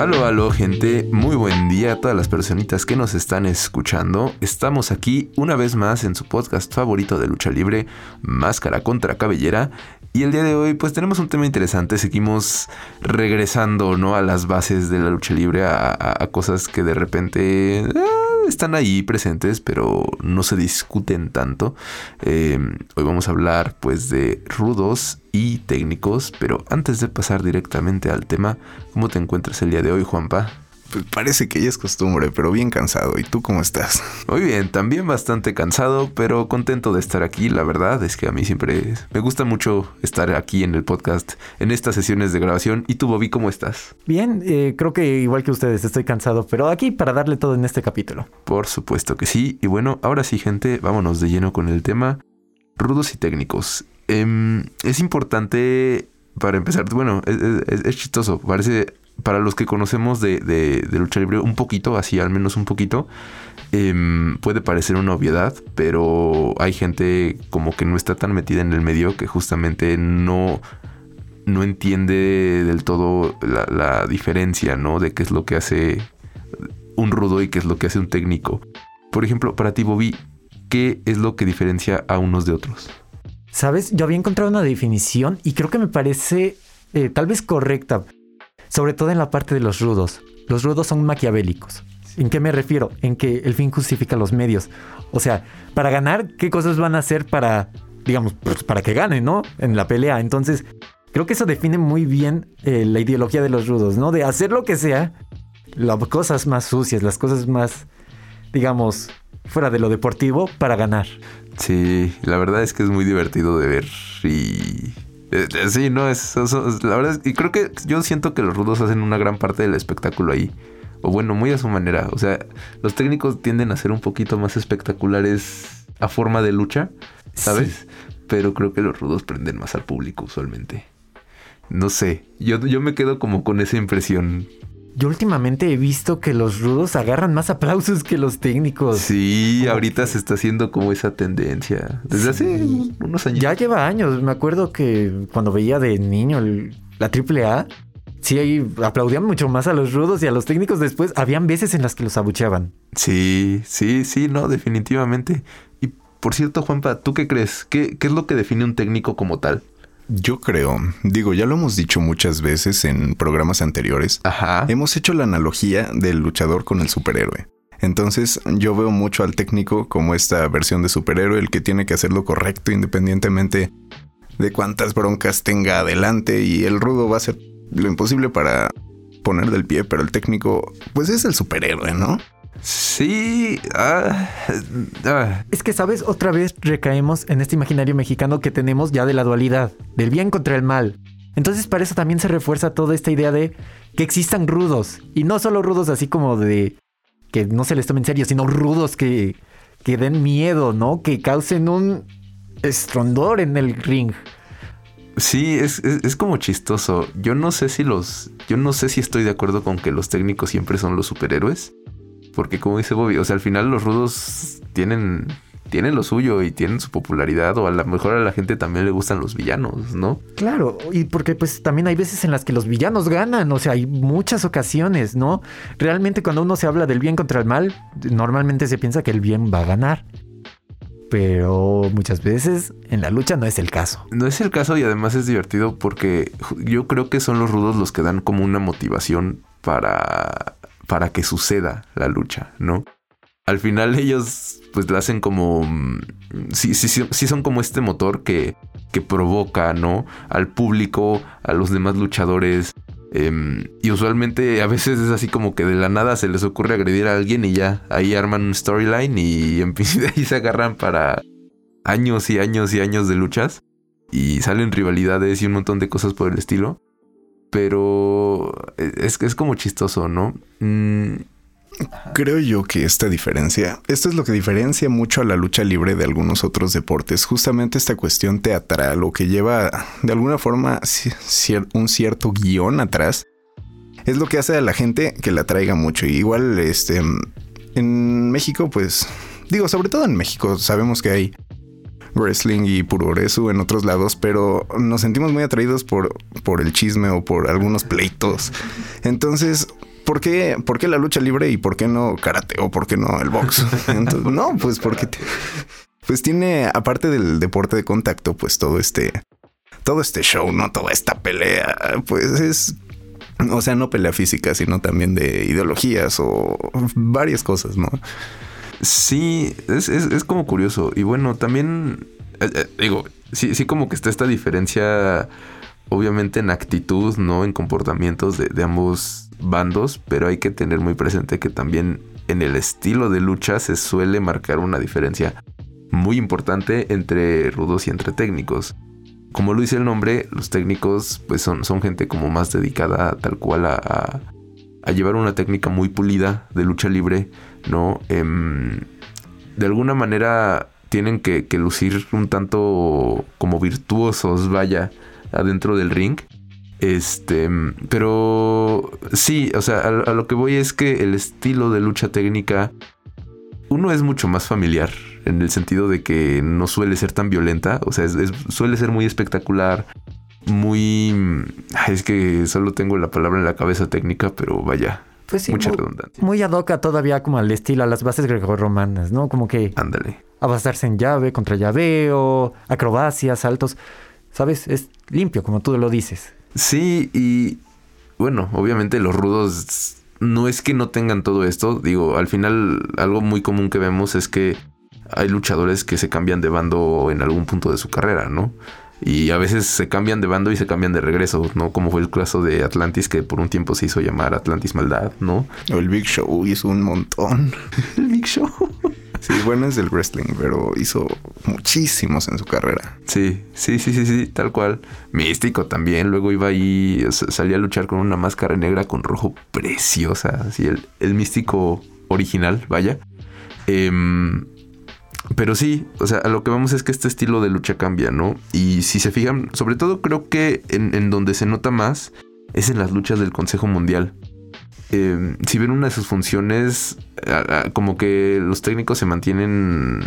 Aló, aló, gente. Muy buen día a todas las personitas que nos están escuchando. Estamos aquí una vez más en su podcast favorito de lucha libre, Máscara contra Cabellera. Y el día de hoy, pues tenemos un tema interesante. Seguimos regresando, ¿no? A las bases de la lucha libre, a, cosas que de repente. Eh, están ahí presentes, pero no se discuten tanto. Eh, hoy vamos a hablar pues de rudos y técnicos, pero antes de pasar directamente al tema, ¿cómo te encuentras el día de hoy, Juanpa? Pues parece que ya es costumbre, pero bien cansado. ¿Y tú cómo estás? Muy bien, también bastante cansado, pero contento de estar aquí. La verdad es que a mí siempre me gusta mucho estar aquí en el podcast, en estas sesiones de grabación. ¿Y tú, Bobby, cómo estás? Bien, eh, creo que igual que ustedes, estoy cansado, pero aquí para darle todo en este capítulo. Por supuesto que sí. Y bueno, ahora sí, gente, vámonos de lleno con el tema. Rudos y técnicos. Em, es importante para empezar, bueno, es, chistoso, parece para los que conocemos de, lucha libre un poquito, así al menos un poquito, em, puede parecer una obviedad, pero hay gente como que no está tan metida en el medio que justamente no, no entiende del todo la, diferencia, ¿no? De qué es lo que hace un rudo y qué es lo que hace un técnico. Por ejemplo, para ti, Bobby, ¿qué es lo que diferencia a unos de otros? Sabes, yo había encontrado una definición y creo que me parece eh, tal vez correcta sobre todo en la parte de los rudos. Los rudos son maquiavélicos. ¿En qué me refiero? En que el fin justifica los medios. O sea, para ganar, ¿qué cosas van a hacer para, digamos, pues, para que ganen, ¿no? En la pelea. Entonces, creo que eso define muy bien eh, la ideología de los rudos, ¿no? De hacer lo que sea, las cosas más sucias, las cosas más, digamos, fuera de lo deportivo para ganar. Sí, la verdad es que es muy divertido de ver y sí, no, es, la verdad, y creo que yo siento que los rudos hacen una gran parte del espectáculo ahí. O bueno, muy a su manera. O sea, los técnicos tienden a ser un poquito más espectaculares a forma de lucha, ¿sabes? Pero creo que los rudos prenden más al público usualmente. No sé, yo, yo me quedo como con esa impresión. Yo últimamente he visto que los rudos agarran más aplausos que los técnicos. Sí, ahorita se está haciendo como esa tendencia. Desde hace unos años. Ya lleva años. Me acuerdo que cuando veía de niño la AAA, sí ahí aplaudían mucho más a los rudos y a los técnicos después. Habían veces en las que los abucheaban. Sí, sí, sí, no, definitivamente. Y por cierto, Juanpa, ¿tú qué crees? ¿Qué, qué es lo que define un técnico como tal? Yo creo, digo, ya lo hemos dicho muchas veces en programas anteriores. Ajá. Hemos hecho la analogía del luchador con el superhéroe. Entonces yo veo mucho al técnico como esta versión de superhéroe, el que tiene que hacer lo correcto independientemente de cuántas broncas tenga adelante y el rudo va a hacer lo imposible para poner del pie, pero el técnico pues es el superhéroe, ¿no? Sí. Ah, ah. Es que, ¿sabes? Otra vez recaemos en este imaginario mexicano que tenemos ya de la dualidad, del bien contra el mal. Entonces, para eso también se refuerza toda esta idea de que existan rudos. Y no solo rudos así como de que no se les tome en serio, sino rudos que, que den miedo, ¿no? Que causen un estrondor en el ring. Sí, es, es, como chistoso. Yo no sé si los. Yo no sé si estoy de acuerdo con que los técnicos siempre son los superhéroes. Porque como dice Bobby, o sea, al final los rudos tienen, tienen lo suyo y tienen su popularidad o a lo mejor a la gente también le gustan los villanos, ¿no? Claro, y porque pues también hay veces en las que los villanos ganan, o sea, hay muchas ocasiones, ¿no? Realmente cuando uno se habla del bien contra el mal, normalmente se piensa que el bien va a ganar. Pero muchas veces en la lucha no es el caso. No es el caso y además es divertido porque yo creo que son los rudos los que dan como una motivación para para que suceda la lucha, ¿no? Al final ellos pues la hacen como... Mm, sí, sí, sí, son como este motor que, que provoca, ¿no? Al público, a los demás luchadores. Em, y usualmente a veces es así como que de la nada se les ocurre agredir a alguien y ya ahí arman un storyline y de ahí se agarran para años y años y años de luchas. Y salen rivalidades y un montón de cosas por el estilo pero es, es como chistoso, ¿no? Mm. Creo yo que esta diferencia, esto es lo que diferencia mucho a la lucha libre de algunos otros deportes, justamente esta cuestión teatral o que lleva de alguna forma un cierto guion atrás, es lo que hace a la gente que la traiga mucho. igual, este, en México, pues, digo, sobre todo en México, sabemos que hay wrestling y puroresu en otros lados, pero nos sentimos muy atraídos por, por el chisme o por algunos pleitos. Entonces, ¿por qué, ¿por qué la lucha libre y por qué no karate o por qué no el box? Entonces, no, pues porque pues tiene, aparte del deporte de contacto, pues todo este, todo este show, no toda esta pelea, pues es, o sea, no pelea física, sino también de ideologías o varias cosas, ¿no? Sí, es, es, como curioso. Y bueno, también, eh, eh, digo, sí, sí como que está esta diferencia, obviamente en actitud, ¿no? En comportamientos de, ambos bandos, pero hay que tener muy presente que también en el estilo de lucha se suele marcar una diferencia muy importante entre rudos y entre técnicos. Como lo dice el nombre, los técnicos pues son, son gente como más dedicada tal cual a, llevar una técnica muy pulida de lucha libre, ¿no? Em, de alguna manera tienen que, que, lucir un tanto como virtuosos, vaya, adentro del ring. Este, pero sí, o sea, a, lo que voy es que el estilo de lucha técnica, uno es mucho más familiar, en el sentido de que no suele ser tan violenta, o sea, suele ser muy espectacular, muy... Es que solo tengo la palabra en la cabeza técnica, pero vaya. Pues sí, mucha redundancia. Muy adoca todavía como al estilo, a las bases grecorromanas, ¿no? Como que... Ándale. Abastarse en llave, contra llaveo, acrobacias, saltos. ¿Sabes? Es limpio, como tú lo dices. Sí, y bueno, obviamente los rudos no es que no tengan todo esto, digo, al final algo muy común que vemos es que hay luchadores que se cambian de bando en algún punto de su carrera, ¿no? Y a veces se cambian de bando y se cambian de regreso, ¿no? Como fue el caso de Atlantis, que por un tiempo se hizo llamar Atlantis Maldad, ¿no? O el Big Show hizo un montón. el Big Show. Sí, bueno es del wrestling, pero hizo muchísimos en su carrera. Sí, sí, sí, sí, sí, tal cual. Místico también. Luego iba ahí, salía a luchar con una máscara negra con rojo preciosa. Así, el, el místico original, vaya. Em, pero sí, o sea, lo que vamos es que este estilo de lucha cambia, ¿no? Y si se fijan, sobre todo creo que en, en donde se nota más es en las luchas del Consejo Mundial. Em, si ven una de sus funciones, como que los técnicos se mantienen...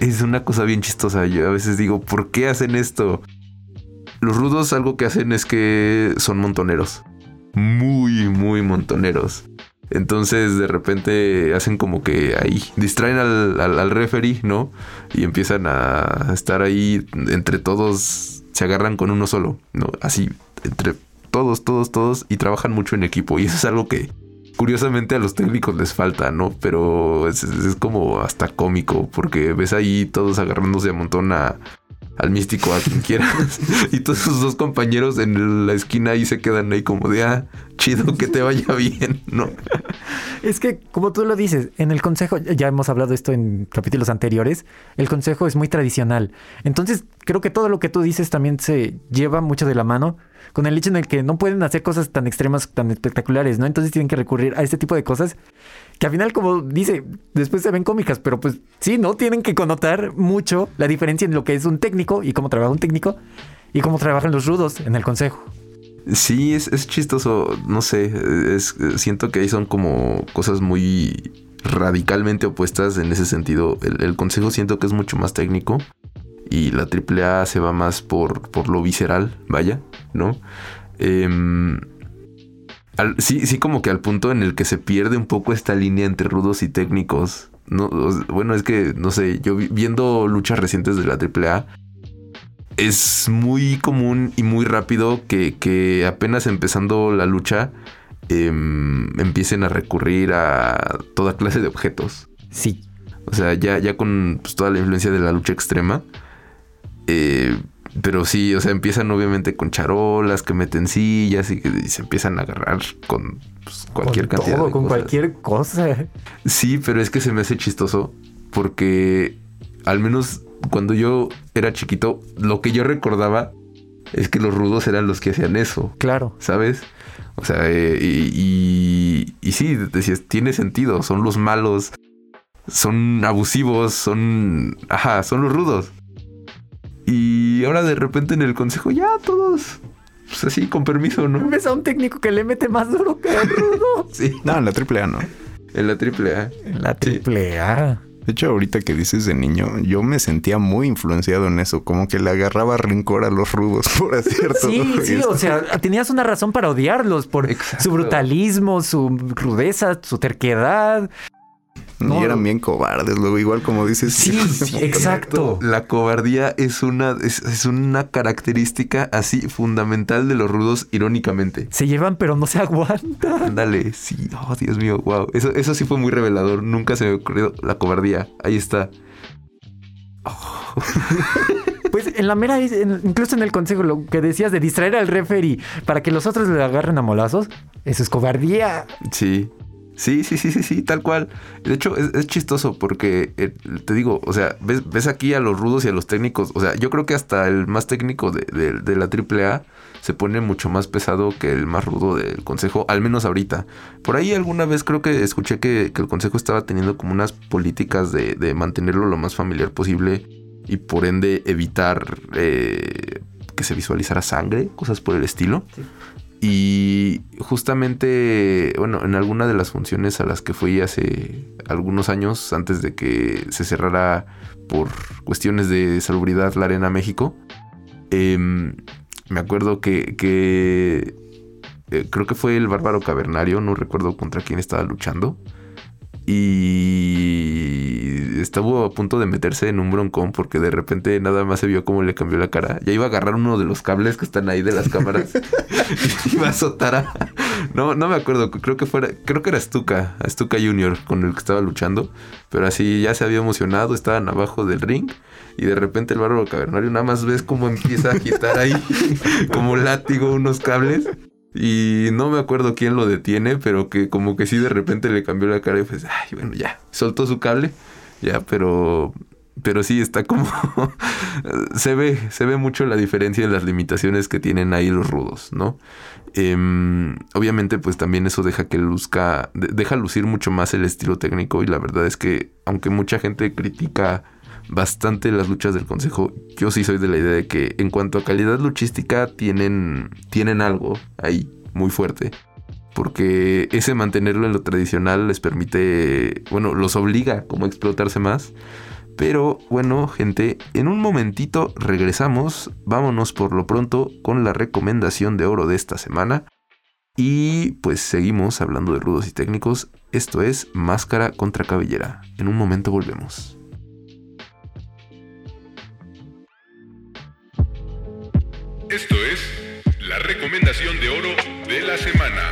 Es una cosa bien chistosa. Yo a veces digo, ¿por qué hacen esto? Los rudos algo que hacen es que son montoneros. Muy, muy montoneros. Entonces de repente hacen como que ahí distraen al, al, referee, ¿no? Y empiezan a estar ahí entre todos, se agarran con uno solo, ¿no? Así, entre todos, todos, todos, y trabajan mucho en equipo. Y eso es algo que curiosamente a los técnicos les falta, ¿no? Pero es, como hasta cómico, porque ves ahí todos agarrándose a montón a, al místico, a quien quieras. y todos sus dos compañeros en la esquina ahí se quedan ahí como de, ah, chido, que te vaya bien, ¿no? Es que, como tú lo dices, en el consejo, ya hemos hablado esto en capítulos anteriores, el consejo es muy tradicional. Entonces, creo que todo lo que tú dices también se lleva mucho de la mano con el hecho en el que no pueden hacer cosas tan extremas, tan espectaculares, ¿no? Entonces tienen que recurrir a este tipo de cosas que al final, como dice, después se ven cómicas, pero pues sí, ¿no? Tienen que connotar mucho la diferencia en lo que es un técnico y cómo trabaja un técnico y cómo trabajan los rudos en el consejo. Sí, es, chistoso, no sé, es, siento que ahí son como cosas muy radicalmente opuestas en ese sentido. El, consejo siento que es mucho más técnico y la AAA se va más por, por lo visceral, vaya, ¿no? Em, sí, sí, como que al punto en el que se pierde un poco esta línea entre rudos y técnicos. No, bueno, es que, no sé, yo viendo luchas recientes de la AAA, es muy común y muy rápido que, apenas empezando la lucha em, empiecen a recurrir a toda clase de objetos. Sí. O sea, ya, ya con pues, toda la influencia de la lucha extrema, eh, pero sí, o sea, empiezan obviamente con charolas que meten sillas y, que se empiezan a agarrar con pues, cualquier con cantidad todo, con cualquier cosa. Sí, pero es que se me hace chistoso porque al menos cuando yo era chiquito, lo que yo recordaba es que los rudos eran los que hacían eso. Claro. ¿Sabes? O sea, eh, y, y, sí, decías, tiene sentido, son los malos, son abusivos, son... Ajá, son los rudos. Y ahora de repente en el consejo, ya todos. Pues así, con permiso, ¿no? Ves a un técnico que le mete más duro que el rudo. sí. No, en la AAA no. En la AAA. En la AAA. De hecho, ahorita que dices de niño, yo me sentía muy influenciado en eso, como que le agarraba rencor a los rudos por cierto. Sí, sí, o sea, tenías una razón para odiarlos por su brutalismo, su rudeza, su terquedad. Y eran bien cobardes, luego igual como dices. Sí, exacto. La cobardía es una, es, una característica así fundamental de los rudos, irónicamente. Se llevan pero no se aguantan. Ándale, sí, oh Dios mío, wow. Eso, eso sí fue muy revelador. Nunca se me ocurrió la cobardía. Ahí está. Pues en la mera, incluso en el consejo, lo que decías de distraer al referee para que los otros le agarren a molazos, eso es cobardía. Sí. Sí, sí, sí, sí, sí, tal cual. De hecho, es, chistoso porque eh, te digo, o sea, ves, aquí a los rudos y a los técnicos. O sea, yo creo que hasta el más técnico de, de, la AAA se pone mucho más pesado que el más rudo del consejo, al menos ahorita. Por ahí alguna vez creo que escuché que, el consejo estaba teniendo como unas políticas de, de, mantenerlo lo más familiar posible y por ende evitar eh, que se visualizara sangre, cosas por el estilo. Y justamente, bueno, en alguna de las funciones a las que fui hace algunos años, antes de que se cerrara por cuestiones de salubridad la Arena México, em, me acuerdo que, eh, creo que fue el bárbaro cavernario, no recuerdo contra quién estaba luchando y estuvo a punto de meterse en un broncón porque de repente nada más se vio cómo le cambió la cara. Ya iba a agarrar uno de los cables que están ahí de las cámaras y iba a azotar a... No, no me acuerdo, creo que fuera, creo que era Stuka, Stuka Junior con el que estaba luchando, pero así ya se había emocionado, estaban abajo del ring y de repente el bárbaro cavernario nada más ves cómo empieza a agitar ahí como látigo unos cables y no me acuerdo quién lo detiene, pero que como que sí de repente le cambió la cara y pues, ay, bueno, ya, soltó su cable, ya, pero, pero sí está como, se ve, se ve mucho la diferencia en las limitaciones que tienen ahí los rudos, ¿no? Em, obviamente pues también eso deja que luzca, deja lucir mucho más el estilo técnico y la verdad es que aunque mucha gente critica bastante las luchas del consejo. Yo sí soy de la idea de que en cuanto a calidad luchística tienen, tienen algo ahí muy fuerte. Porque ese mantenerlo en lo tradicional les permite, bueno, los obliga como a explotarse más. Pero bueno, gente, en un momentito regresamos. Vámonos por lo pronto con la recomendación de oro de esta semana. Y pues seguimos hablando de rudos y técnicos. Esto es Máscara contra Cabellera. En un momento volvemos. Esto es la recomendación de oro de la semana.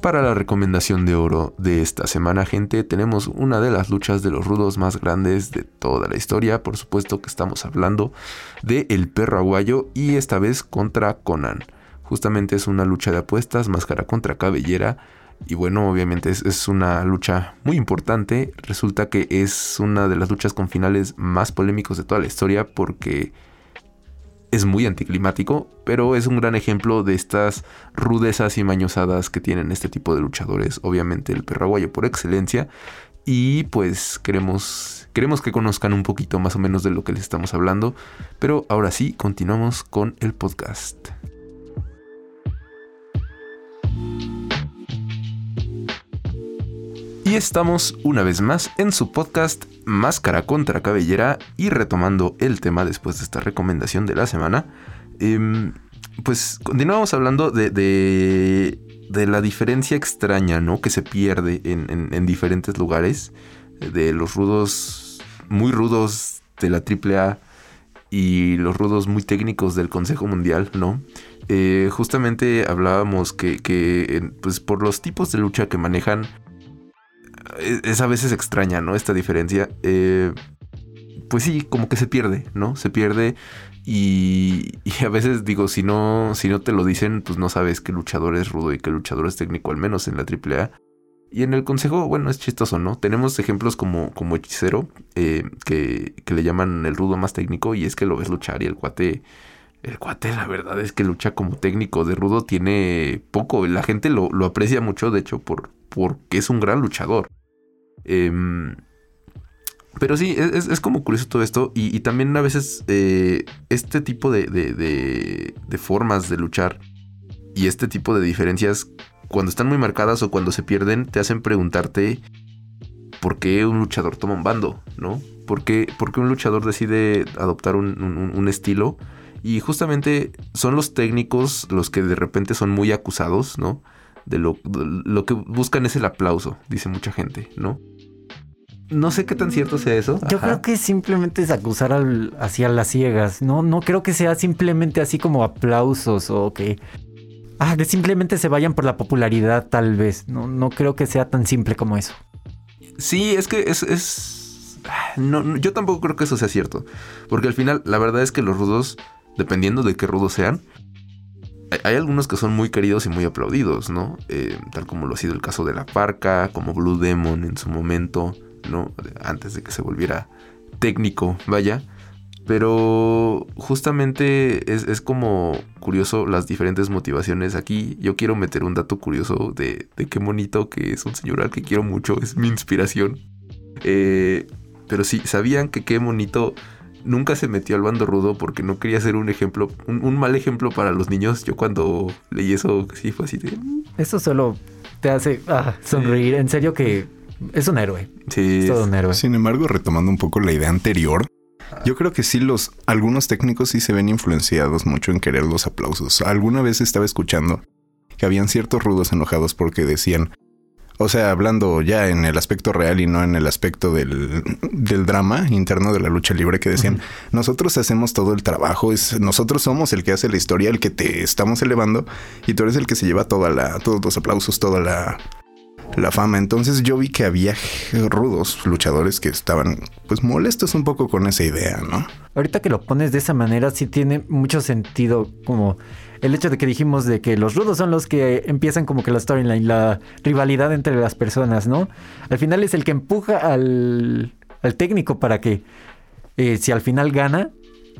Para la recomendación de oro de esta semana, gente, tenemos una de las luchas de los rudos más grandes de toda la historia. Por supuesto que estamos hablando de El Perro Aguayo y esta vez contra Conan. Justamente es una lucha de apuestas, máscara contra cabellera y bueno, obviamente es, una lucha muy importante. Resulta que es una de las luchas con finales más polémicos de toda la historia porque es muy anticlimático, pero es un gran ejemplo de estas rudezas y mañosadas que tienen este tipo de luchadores. Obviamente el perraguayo por excelencia. Y pues queremos, queremos que conozcan un poquito más o menos de lo que les estamos hablando. Pero ahora sí, continuamos con el podcast. Y estamos una vez más en su podcast Máscara contra Cabellera y retomando el tema después de esta recomendación de la semana. Em, pues continuamos hablando de, de, la diferencia extraña ¿no? que se pierde en, en, diferentes lugares. De los rudos, muy rudos de la AAA y los rudos muy técnicos del Consejo Mundial, ¿no? Eh, justamente hablábamos que, que pues por los tipos de lucha que manejan, es a veces extraña, ¿no? Esta diferencia. Eh, pues sí, como que se pierde, ¿no? Se pierde y, a veces digo, si no, si no te lo dicen, pues no sabes qué luchador es rudo y qué luchador es técnico, al menos en la AAA. Y en el consejo, bueno, es chistoso, ¿no? Tenemos ejemplos como, como Hechicero, eh, que, que, le llaman el rudo más técnico, y es que lo ves luchar y el cuate, el cuate, la verdad es que lucha como técnico de rudo tiene poco. La gente lo, lo aprecia mucho, de hecho, por, porque es un gran luchador. Em, pero sí, es, como curioso todo esto. Y, también a veces eh, este tipo de, de, formas de luchar y este tipo de diferencias cuando están muy marcadas o cuando se pierden, te hacen preguntarte por qué un luchador toma un bando, ¿no? ¿Por qué, por qué un luchador decide adoptar un, un- un estilo? Y justamente son los técnicos los que de repente son muy acusados, ¿no? De lo, de lo que buscan es el aplauso, dice mucha gente, ¿no? No sé qué tan cierto sea eso. Yo Ajá. creo que simplemente es acusar al, hacia las ciegas. No, no creo que sea simplemente así como aplausos o que. Ah, que simplemente se vayan por la popularidad, tal vez. No, no creo que sea tan simple como eso. Sí, es que es. es- No, no, yo tampoco creo que eso sea cierto. Porque al final, la verdad es que los rudos, dependiendo de qué rudos sean, hay- hay algunos que son muy queridos y muy aplaudidos, ¿no? Eh, tal como lo ha sido el caso de La Parca, como Blue Demon en su momento, ¿no? Antes de que se volviera técnico, vaya. Pero justamente es, es como curioso las diferentes motivaciones. Aquí yo quiero meter un dato curioso de, de qué bonito que es un señor al que quiero mucho, es mi inspiración. Eh, pero sí, sabían que qué bonito nunca se metió al bando rudo porque no quería ser un ejemplo, un, un mal ejemplo para los niños. Yo cuando leí eso, sí fue así de... "Mm, Eso solo te hace ah, sonreír. En serio que es un héroe. Sí, Es todo un héroe. Sin embargo, retomando un poco la idea anterior, yo creo que sí los algunos técnicos sí se ven influenciados mucho en querer los aplausos. Alguna vez estaba escuchando que habían ciertos rudos enojados porque decían, o sea, hablando ya en el aspecto real y no en el aspecto del, del drama interno de la lucha libre, que decían, nosotros hacemos todo el trabajo, es, nosotros somos el que hace la historia, el que te estamos elevando, y tú eres el que se lleva toda la, todos los aplausos, toda la, la fama. Entonces yo vi que había rudos luchadores que estaban pues molestos un poco con esa idea, ¿no? Ahorita que lo pones de esa manera, sí tiene mucho sentido como el hecho de que dijimos de que los rudos son los que empiezan como que la storyline, la rivalidad entre las personas, ¿no? Al final es el que empuja al, al técnico para que eh, si al final gana,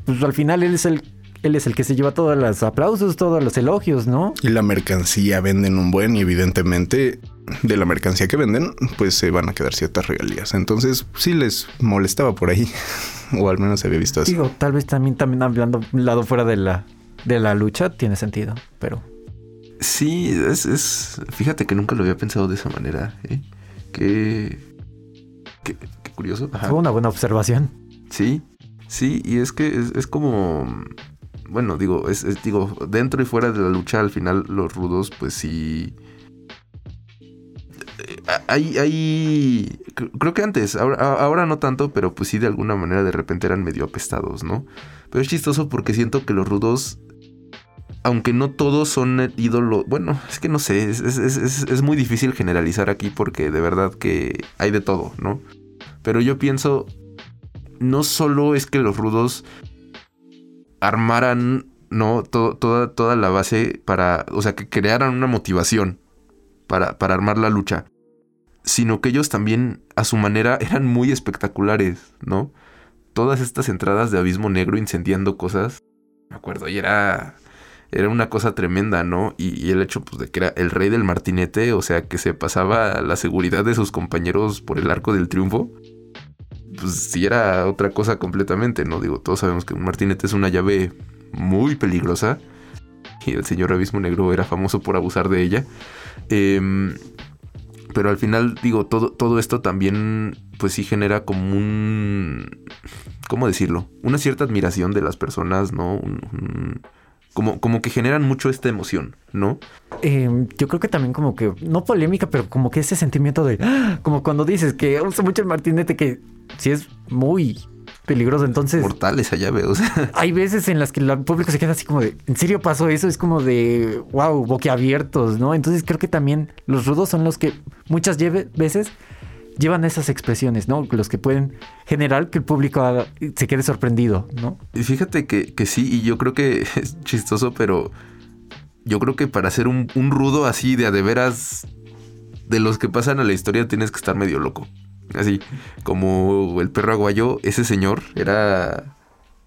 pues al final él es el él es el que se lleva todos los aplausos, todos los elogios, ¿no? Y la mercancía venden un buen y evidentemente de la mercancía que venden pues se van a quedar ciertas regalías. Entonces sí les molestaba por ahí o al menos se había visto así. Digo, tal vez también también hablando un lado fuera de la de la lucha tiene sentido, pero Sí, es, es- Fíjate que nunca lo había pensado de esa manera. ¿eh? Qué, qué, qué curioso. Ajá. fue una buena observación. Sí, sí, y es que es, es como. Bueno, digo, es, digo, dentro y fuera de la lucha, al final los rudos, pues sí. Eh, Hay, hay. cre- Creo que antes, ahora, ahora no tanto, pero pues sí, de alguna manera de repente eran medio apestados, ¿no? Pero es chistoso porque siento que los rudos. Aunque no todos son ídolos. Bueno, es que no sé. Es- es- es- es muy difícil generalizar aquí porque de verdad que hay de todo, ¿no? Pero yo pienso no solo es que los rudos armaran, ¿no? To- toda, toda la base para, o sea, que crearan una motivación para, para armar la lucha, sino que ellos también, a su manera, eran muy espectaculares, ¿no? Todas estas entradas de abismo negro incendiando cosas, me acuerdo, y era... Era una cosa tremenda, ¿no? Y, y el hecho pues, de que era el rey del martinete, o sea, que se pasaba la seguridad de sus compañeros por el arco del triunfo pues sí era otra cosa completamente, ¿no? Digo, todos sabemos que un martinete es una llave muy peligrosa y el señor Abismo Negro era famoso por abusar de ella. Em, pero al final, digo, todo, todo esto también, pues sí genera como un... ¿Cómo decirlo? Una cierta admiración de las personas, ¿no? Un- como, como que generan mucho esta emoción, ¿no? Eh, yo creo que también como que, no polémica, pero como que ese sentimiento de, ¡ah! como cuando dices que usa mucho el martinete, que sí es muy peligroso. Entonces, Mortal esa llave, o sea. hay veces en las que el público se queda así como de, ¿en serio pasó eso? Es como de, wow, boquiabiertos, ¿no? Entonces creo que también los rudos son los que muchas veces llevan esas expresiones, ¿no? Los que pueden generar que el público se quede sorprendido, ¿no? Y fíjate que, que sí, y yo creo que es chistoso, pero yo creo que para ser un, un rudo así de a de veras, de los que pasan a la historia, tienes que estar medio loco. Así, como el perro aguayo, ese señor era.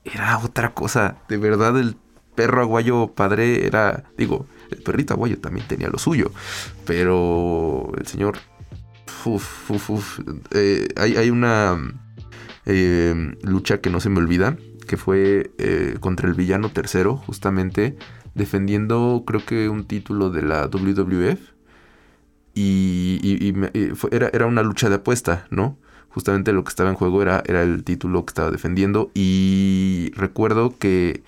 Era otra cosa. De verdad, el perro aguayo padre era. Digo, el perrito aguayo también tenía lo suyo. Pero el señor. Eh, hay, una eh, lucha que no se me olvida. Que fue eh, contra el villano tercero, justamente. Defendiendo, creo que un título de la WWF. y, era, era, una lucha de apuesta, ¿no? Justamente lo que estaba en juego era, era el título que estaba defendiendo y recuerdo que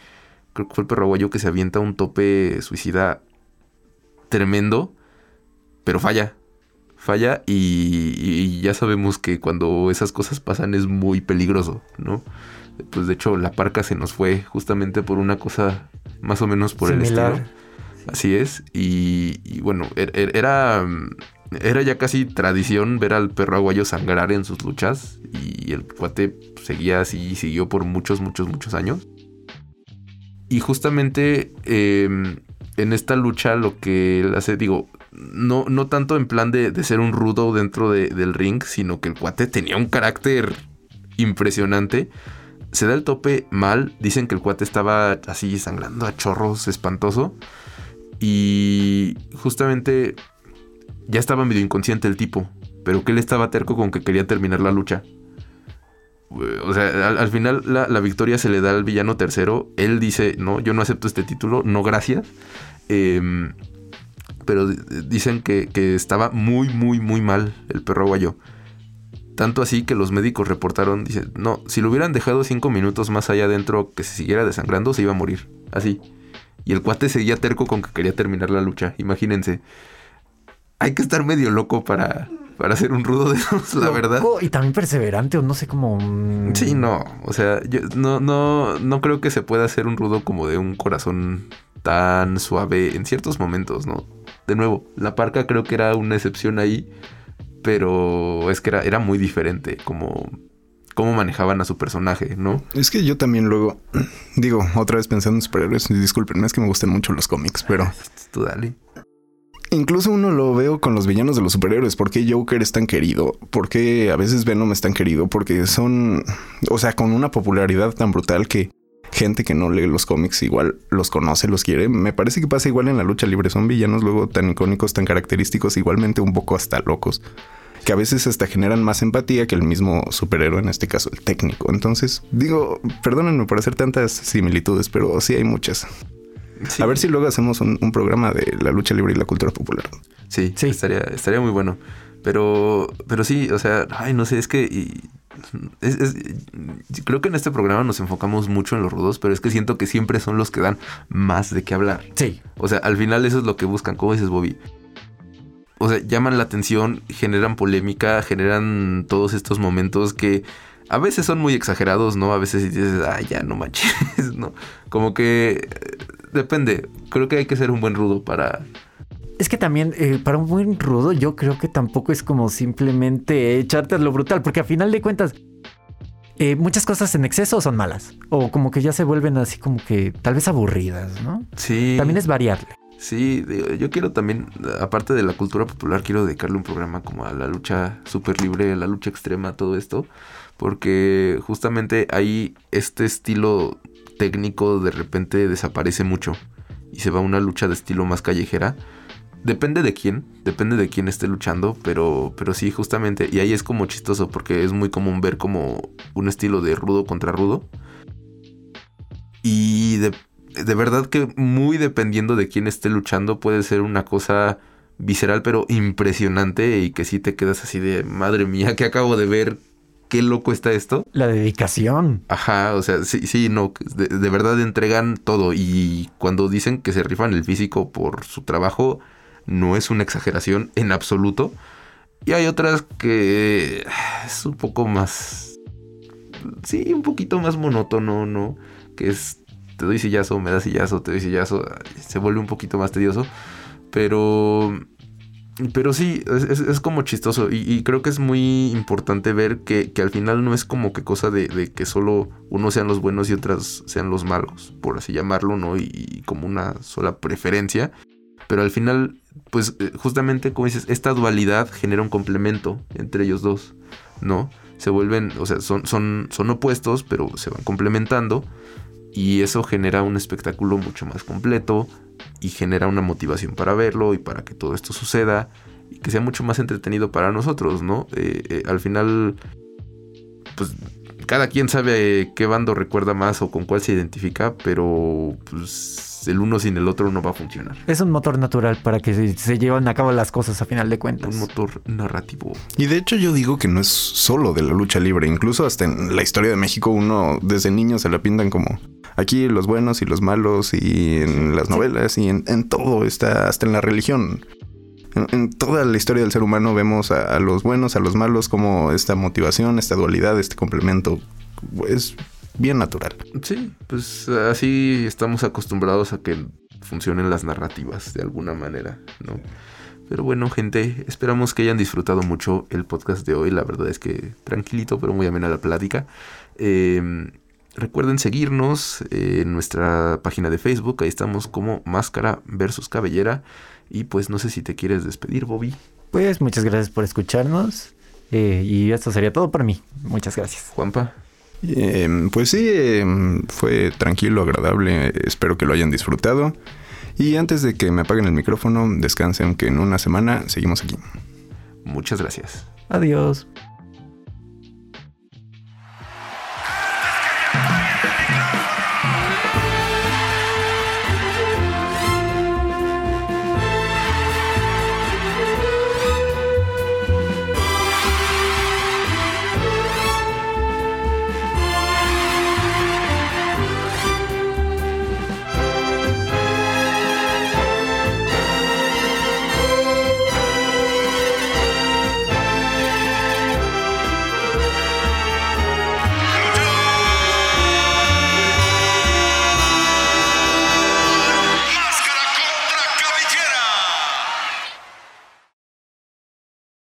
creo que fue el perro que se avienta un tope suicida tremendo, pero falla. Falla y, ya sabemos que cuando esas cosas pasan es muy peligroso, ¿no? Pues de hecho la parca se nos fue justamente por una cosa más o menos por el estilo. Así es. Y, bueno, er, er, era, era ya casi tradición ver al perro aguayo sangrar en sus luchas. Y el cuate seguía así, siguió por muchos, muchos, muchos años. Y justamente em, en esta lucha lo que él hace, digo, no, no tanto en plan de, ser un rudo dentro del ring, sino que el cuate tenía un carácter impresionante. Se da el tope mal, dicen que el cuate estaba así sangrando a chorros, espantoso. Y justamente ya estaba medio inconsciente el tipo, pero que él estaba terco con que quería terminar la lucha. O sea, al, final la, victoria se le da al villano tercero. Él dice, no, yo no acepto este título, no gracias. Em, pero dicen que, estaba muy, muy, muy mal el perro aguayo. Tanto así que los médicos reportaron, dicen, no, si lo hubieran dejado cinco minutos más allá adentro que se siguiera desangrando, se iba a morir. Así. Y el cuate seguía terco con que quería terminar la lucha. Imagínense. Hay que estar medio loco para, para ser un rudo de esos, la verdad. Y también perseverante, o no sé cómo. Mm. Sí, no. O sea, yo no, no, no creo que se pueda hacer un rudo como de un corazón tan suave en ciertos momentos, ¿no? De nuevo, la parca creo que era una excepción ahí, pero es que era, era muy diferente como cómo manejaban a su personaje, ¿no? Es que yo también luego, digo, otra vez pensando en superhéroes, disculpen, es que me gustan mucho los cómics, pero... Tú dale. Incluso uno lo veo con los villanos de los superhéroes. ¿Por qué Joker es tan querido? ¿Por qué a veces Venom es tan querido? Porque son, o sea, con una popularidad tan brutal que gente que no lee los cómics igual los conoce, los quiere. Me parece que pasa igual en la lucha libre. Son villanos luego tan icónicos, tan característicos, igualmente un poco hasta locos que a veces hasta generan más empatía que el mismo superhéroe, en este caso el técnico. Entonces, digo, perdónenme por hacer tantas similitudes, pero sí hay muchas. A ver si luego hacemos un, programa de la lucha libre y la cultura popular. Sí, sí. Estaría, estaría muy bueno. Pero, pero sí, o sea, ay, no sé, es que creo que en este programa nos enfocamos mucho en los rudos, pero es que siento que siempre son los que dan más de qué hablar. Sí. O sea, al final eso es lo que buscan. ¿Cómo dices, Bobby? o sea, llaman la atención, generan polémica, generan todos estos momentos que a veces son muy exagerados, ¿no? A veces dices, ay, ya no manches, ¿no? Como que eh, depende. Creo que hay que ser un buen rudo para. Es que también, eh, para un buen rudo, yo creo que tampoco es como simplemente echarte lo brutal, porque a final de cuentas, eh, muchas cosas en exceso son malas. O como que ya se vuelven así como que tal vez aburridas, ¿no? Sí. También es variarle. Sí, yo quiero también, aparte de la cultura popular, quiero dedicarle un programa como a la lucha súper libre, a la lucha extrema, todo esto, porque justamente ahí este estilo técnico de repente desaparece mucho y se va a una lucha de estilo más callejera. Depende de quién, depende de quién esté luchando, pero, pero sí, justamente, y ahí es como chistoso porque es muy común ver como un estilo de rudo contra rudo. Y de de verdad que muy dependiendo de quién esté luchando puede ser una cosa visceral pero impresionante y que sí te quedas así de madre mía que acabo de ver qué loco está esto. La dedicación. Ajá, o sea, sí, sí, no, de, de, verdad entregan todo y cuando dicen que se rifan el físico por su trabajo, no es una exageración en absoluto. Y hay otras que es un poco más, sí, un poquito más monótono, ¿no? Que es te doy sillazo, me das sillazo, te doy sillazo, se vuelve un poquito más tedioso. Pero, pero sí, es, como chistoso y, creo que es muy importante ver que, al final no es como que cosa de, que solo unos sean los buenos y otras sean los malos, por así llamarlo, ¿no? Y, como una sola preferencia. Pero al final, pues eh, justamente como dices, esta dualidad genera un complemento entre ellos dos, ¿no? Se vuelven, o sea, son, son, son opuestos, pero se van complementando y eso genera un espectáculo mucho más completo y genera una motivación para verlo y para que todo esto suceda y que sea mucho más entretenido para nosotros, ¿no? Eh, eh, al final, pues cada quien sabe qué bando recuerda más o con cuál se identifica, pero pues pues el uno sin el otro no va a funcionar. Es un motor natural para que se, se lleven a cabo las cosas a final de cuentas. Un motor narrativo. Y de hecho yo digo que no es solo de la lucha libre, incluso hasta en la historia de México uno desde niño se la pintan como aquí los buenos y los malos y en las novelas y en, en todo, está hasta en la religión. En, en toda la historia del ser humano vemos a, a los buenos, a los malos, como esta motivación, esta dualidad, este complemento. Es bien natural. Sí, pues así estamos acostumbrados a que funcionen las narrativas de alguna manera, ¿no? Pero bueno, gente, esperamos que hayan disfrutado mucho el podcast de hoy. La verdad es que tranquilito, pero muy amena la plática. Eh, recuerden seguirnos en nuestra página de Facebook. Ahí estamos como Máscara versus Cabellera. Y pues no sé si te quieres despedir, Bobby. Pues muchas gracias por escucharnos. eh, y esto sería todo para mí. Muchas gracias. Juanpa. Eh, pues sí, eh, fue tranquilo, agradable. Espero que lo hayan disfrutado. Y antes de que me apaguen el micrófono, descansen que en una semana seguimos aquí. Muchas gracias. Adiós.